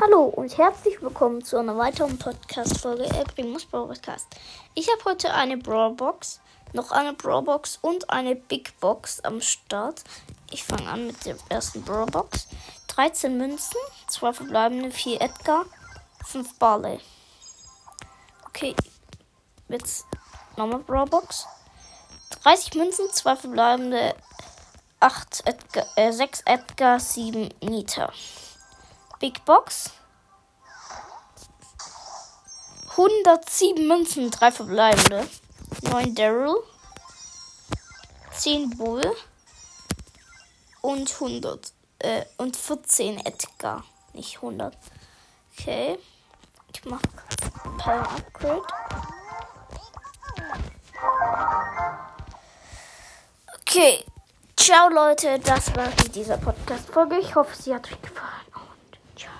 Hallo und herzlich willkommen zu einer weiteren Podcast-Folge Elbrimus Brawl Podcast. Ich habe heute eine Brawl Box, noch eine Brawl Box und eine Big Box am Start. Ich fange an mit der ersten Brawl Box. 13 Münzen, 2 verbleibende, 4 Edgar, 5 Barley. Okay, jetzt nochmal Brawl Box. 30 Münzen, 2 verbleibende, 8 Edgar, äh, 6 Edgar, 7 Nita. Big Box. 107 Münzen, 3 verbleibende. 9 Daryl. 10 Bull. Und 100. Äh, und 14 Edgar. Nicht 100. Okay. Ich mach Power Upgrade. Okay. Ciao Leute, das war dieser Podcast-Folge. Ich hoffe, sie hat euch gefallen. Ciao.